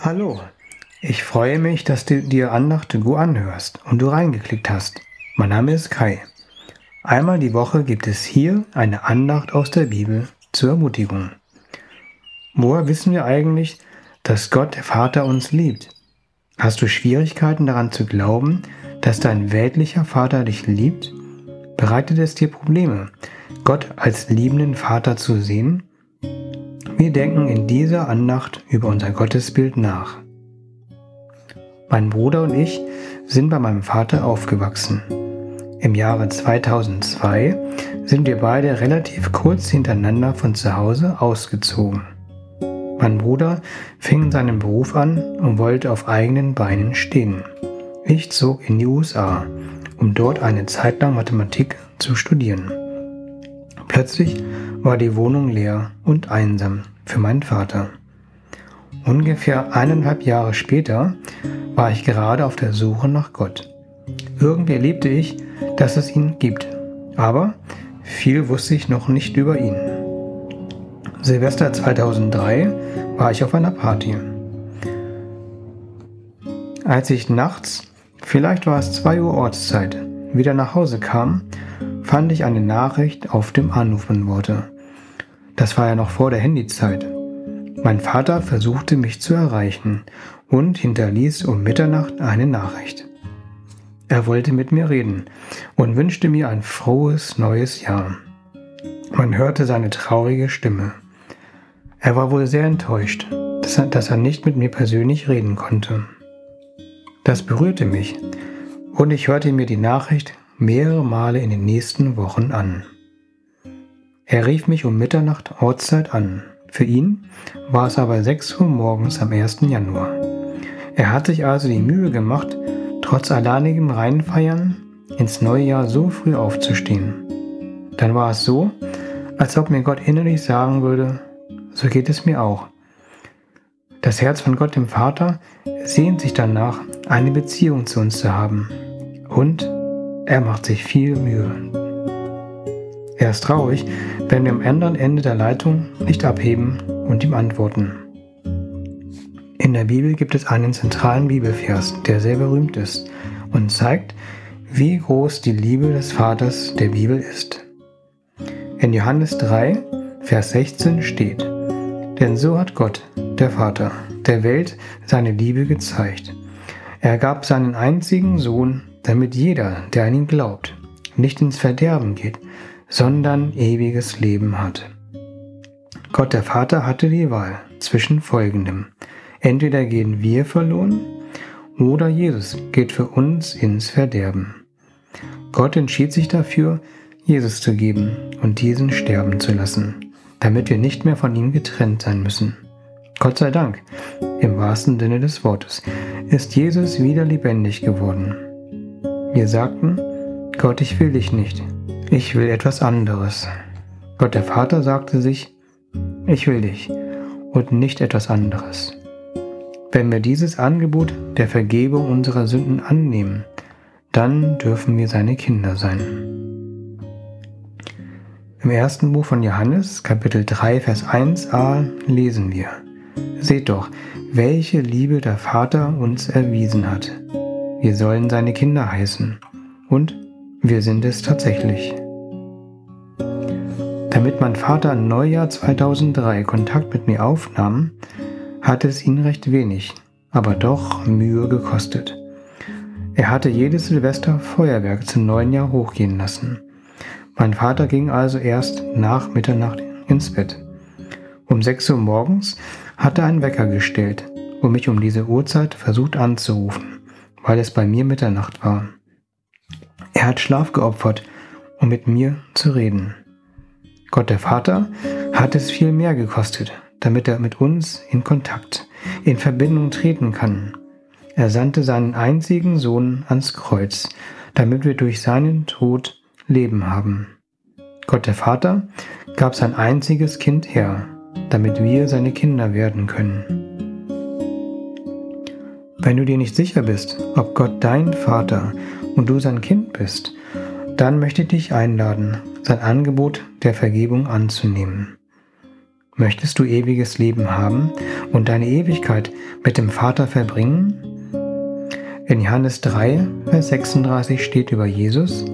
Hallo, ich freue mich, dass du dir Andacht Go anhörst und du reingeklickt hast. Mein Name ist Kai. Einmal die Woche gibt es hier eine Andacht aus der Bibel zur Ermutigung. Woher wissen wir eigentlich, dass Gott, der Vater, uns liebt? Hast du Schwierigkeiten daran zu glauben, dass dein weltlicher Vater dich liebt? Bereitet es dir Probleme, Gott als liebenden Vater zu sehen? Denken in dieser Andacht über unser Gottesbild nach. Mein Bruder und ich sind bei meinem Vater aufgewachsen. Im Jahre 2002 sind wir beide relativ kurz hintereinander von zu Hause ausgezogen. Mein Bruder fing seinen Beruf an und wollte auf eigenen Beinen stehen. Ich zog in die USA, um dort eine Zeit lang Mathematik zu studieren. Plötzlich war die Wohnung leer und einsam für meinen Vater. Ungefähr eineinhalb Jahre später war ich gerade auf der Suche nach Gott. Irgendwie erlebte ich, dass es ihn gibt. Aber viel wusste ich noch nicht über ihn. Silvester 2003 war ich auf einer Party. Als ich nachts, vielleicht war es 2 Uhr Ortszeit, wieder nach Hause kam, fand ich eine Nachricht auf dem Anrufbeantworter. Das war ja noch vor der Handyzeit. Mein Vater versuchte mich zu erreichen und hinterließ um Mitternacht eine Nachricht. Er wollte mit mir reden und wünschte mir ein frohes neues Jahr. Man hörte seine traurige Stimme. Er war wohl sehr enttäuscht, dass er, dass er nicht mit mir persönlich reden konnte. Das berührte mich und ich hörte mir die Nachricht mehrere Male in den nächsten Wochen an. Er rief mich um Mitternacht Ortszeit an. Für ihn war es aber 6 Uhr morgens am 1. Januar. Er hat sich also die Mühe gemacht, trotz alleinigem Reinfeiern ins neue Jahr so früh aufzustehen. Dann war es so, als ob mir Gott innerlich sagen würde, so geht es mir auch. Das Herz von Gott dem Vater sehnt sich danach, eine Beziehung zu uns zu haben. Und er macht sich viel Mühe. Er ist traurig, wenn wir am anderen Ende der Leitung nicht abheben und ihm antworten. In der Bibel gibt es einen zentralen Bibelvers, der sehr berühmt ist und zeigt, wie groß die Liebe des Vaters der Bibel ist. In Johannes 3, Vers 16 steht, Denn so hat Gott, der Vater, der Welt seine Liebe gezeigt. Er gab seinen einzigen Sohn, damit jeder, der an ihn glaubt, nicht ins Verderben geht, sondern ewiges Leben hat. Gott der Vater hatte die Wahl zwischen folgendem. Entweder gehen wir verloren oder Jesus geht für uns ins Verderben. Gott entschied sich dafür, Jesus zu geben und diesen sterben zu lassen, damit wir nicht mehr von ihm getrennt sein müssen. Gott sei Dank, im wahrsten Sinne des Wortes, ist Jesus wieder lebendig geworden. Wir sagten, Gott, ich will dich nicht, ich will etwas anderes. Gott der Vater sagte sich, ich will dich und nicht etwas anderes. Wenn wir dieses Angebot der Vergebung unserer Sünden annehmen, dann dürfen wir seine Kinder sein. Im ersten Buch von Johannes, Kapitel 3, Vers 1a, lesen wir, Seht doch, welche Liebe der Vater uns erwiesen hat. Wir sollen seine Kinder heißen. Und wir sind es tatsächlich. Damit mein Vater im Neujahr 2003 Kontakt mit mir aufnahm, hatte es ihn recht wenig, aber doch Mühe gekostet. Er hatte jedes Silvester Feuerwerk zum neuen Jahr hochgehen lassen. Mein Vater ging also erst nach Mitternacht ins Bett. Um 6 Uhr morgens hatte er einen Wecker gestellt und mich um diese Uhrzeit versucht anzurufen, weil es bei mir Mitternacht war. Er hat Schlaf geopfert, um mit mir zu reden. Gott der Vater hat es viel mehr gekostet, damit er mit uns in Kontakt, in Verbindung treten kann. Er sandte seinen einzigen Sohn ans Kreuz, damit wir durch seinen Tod Leben haben. Gott der Vater gab sein einziges Kind her, damit wir seine Kinder werden können. Wenn du dir nicht sicher bist, ob Gott dein Vater und du sein Kind bist, dann möchte ich dich einladen, sein Angebot der Vergebung anzunehmen. Möchtest du ewiges Leben haben und deine Ewigkeit mit dem Vater verbringen? In Johannes 3, Vers 36 steht über Jesus,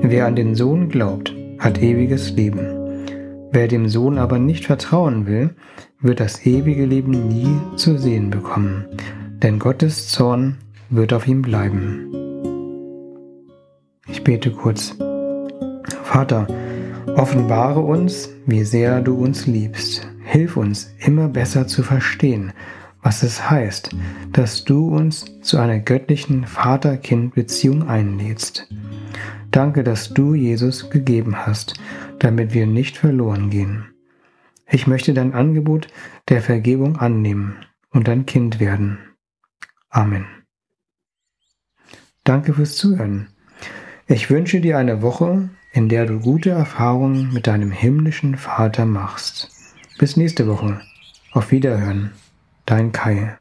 wer an den Sohn glaubt, hat ewiges Leben. Wer dem Sohn aber nicht vertrauen will, wird das ewige Leben nie zu sehen bekommen, denn Gottes Zorn wird auf ihm bleiben. Ich bete kurz. Vater, offenbare uns, wie sehr du uns liebst. Hilf uns immer besser zu verstehen, was es heißt, dass du uns zu einer göttlichen Vater-Kind-Beziehung einlädst. Danke, dass du Jesus gegeben hast, damit wir nicht verloren gehen. Ich möchte dein Angebot der Vergebung annehmen und dein Kind werden. Amen. Danke fürs Zuhören. Ich wünsche dir eine Woche, in der du gute Erfahrungen mit deinem himmlischen Vater machst. Bis nächste Woche. Auf Wiederhören. Dein Kai.